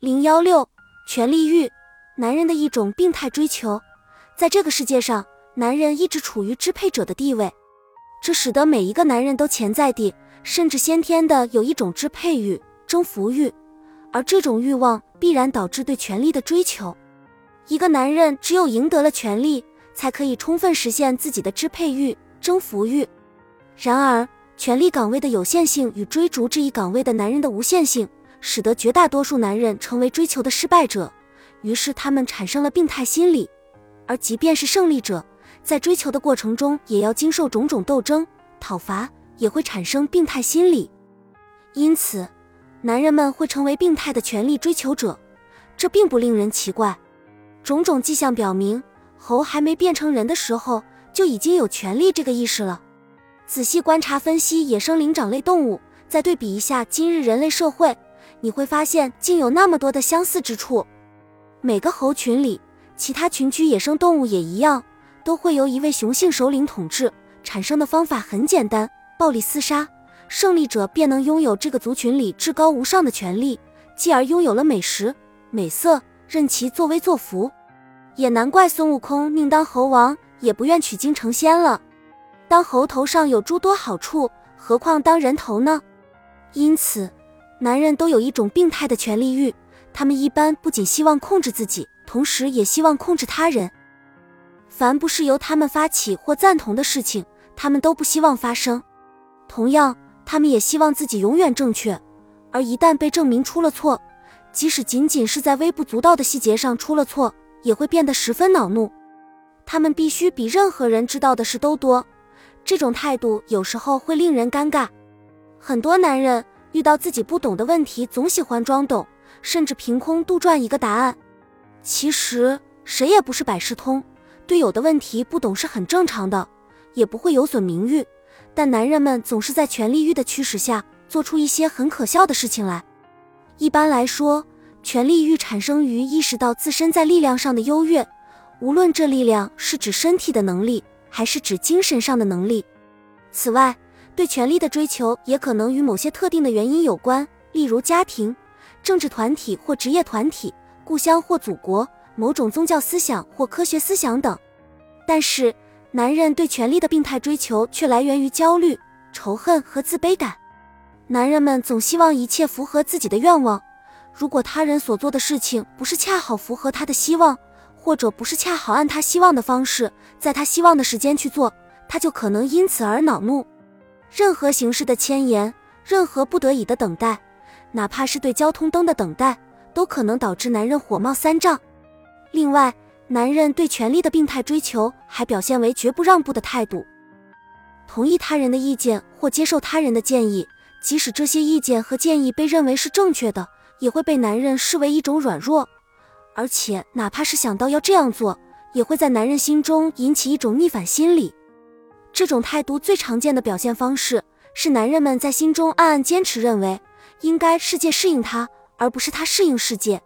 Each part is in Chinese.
零幺六，权力欲，男人的一种病态追求。在这个世界上，男人一直处于支配者的地位，这使得每一个男人都潜在地，甚至先天的有一种支配欲、征服欲，而这种欲望必然导致对权力的追求。一个男人只有赢得了权力，才可以充分实现自己的支配欲、征服欲。然而，权力岗位的有限性与追逐这一岗位的男人的无限性。使得绝大多数男人成为追求的失败者，于是他们产生了病态心理。而即便是胜利者，在追求的过程中也要经受种种斗争、讨伐，也会产生病态心理。因此，男人们会成为病态的权力追求者，这并不令人奇怪。种种迹象表明，猴还没变成人的时候就已经有权力这个意识了。仔细观察分析野生灵长类动物，再对比一下今日人类社会。你会发现，竟有那么多的相似之处。每个猴群里，其他群居野生动物也一样，都会由一位雄性首领统治。产生的方法很简单：暴力厮杀，胜利者便能拥有这个族群里至高无上的权利，继而拥有了美食、美色，任其作威作福。也难怪孙悟空宁当猴王，也不愿取经成仙了。当猴头上有诸多好处，何况当人头呢？因此。男人都有一种病态的权利欲，他们一般不仅希望控制自己，同时也希望控制他人。凡不是由他们发起或赞同的事情，他们都不希望发生。同样，他们也希望自己永远正确，而一旦被证明出了错，即使仅仅是在微不足道的细节上出了错，也会变得十分恼怒。他们必须比任何人知道的事都多，这种态度有时候会令人尴尬。很多男人。遇到自己不懂的问题，总喜欢装懂，甚至凭空杜撰一个答案。其实谁也不是百事通，对有的问题不懂是很正常的，也不会有损名誉。但男人们总是在权力欲的驱使下，做出一些很可笑的事情来。一般来说，权力欲产生于意识到自身在力量上的优越，无论这力量是指身体的能力，还是指精神上的能力。此外，对权力的追求也可能与某些特定的原因有关，例如家庭、政治团体或职业团体、故乡或祖国、某种宗教思想或科学思想等。但是，男人对权力的病态追求却来源于焦虑、仇恨和自卑感。男人们总希望一切符合自己的愿望。如果他人所做的事情不是恰好符合他的希望，或者不是恰好按他希望的方式，在他希望的时间去做，他就可能因此而恼怒。任何形式的迁延，任何不得已的等待，哪怕是对交通灯的等待，都可能导致男人火冒三丈。另外，男人对权力的病态追求还表现为绝不让步的态度，同意他人的意见或接受他人的建议，即使这些意见和建议被认为是正确的，也会被男人视为一种软弱。而且，哪怕是想到要这样做，也会在男人心中引起一种逆反心理。这种态度最常见的表现方式是，男人们在心中暗暗坚持认为，应该世界适应他，而不是他适应世界。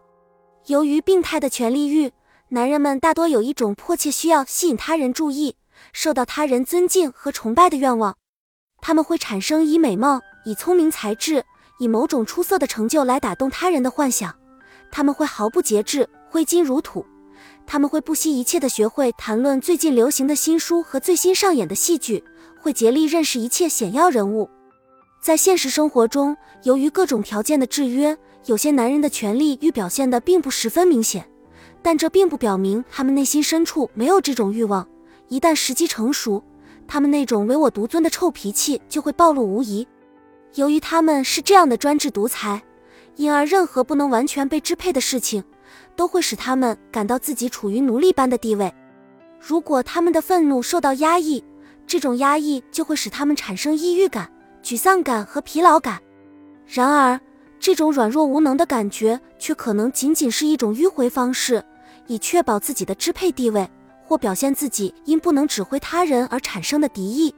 由于病态的权力欲，男人们大多有一种迫切需要吸引他人注意、受到他人尊敬和崇拜的愿望。他们会产生以美貌、以聪明才智、以某种出色的成就来打动他人的幻想。他们会毫不节制、挥金如土。他们会不惜一切的学会谈论最近流行的新书和最新上演的戏剧，会竭力认识一切显要人物。在现实生活中，由于各种条件的制约，有些男人的权利欲表现的并不十分明显，但这并不表明他们内心深处没有这种欲望。一旦时机成熟，他们那种唯我独尊的臭脾气就会暴露无遗。由于他们是这样的专制独裁，因而任何不能完全被支配的事情。都会使他们感到自己处于奴隶般的地位。如果他们的愤怒受到压抑，这种压抑就会使他们产生抑郁感、沮丧感和疲劳感。然而，这种软弱无能的感觉却可能仅仅是一种迂回方式，以确保自己的支配地位，或表现自己因不能指挥他人而产生的敌意。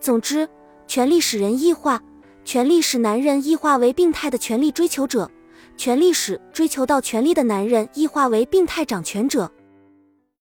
总之，权力使人异化，权力使男人异化为病态的权力追求者。权力史追求到权力的男人异化为病态掌权者。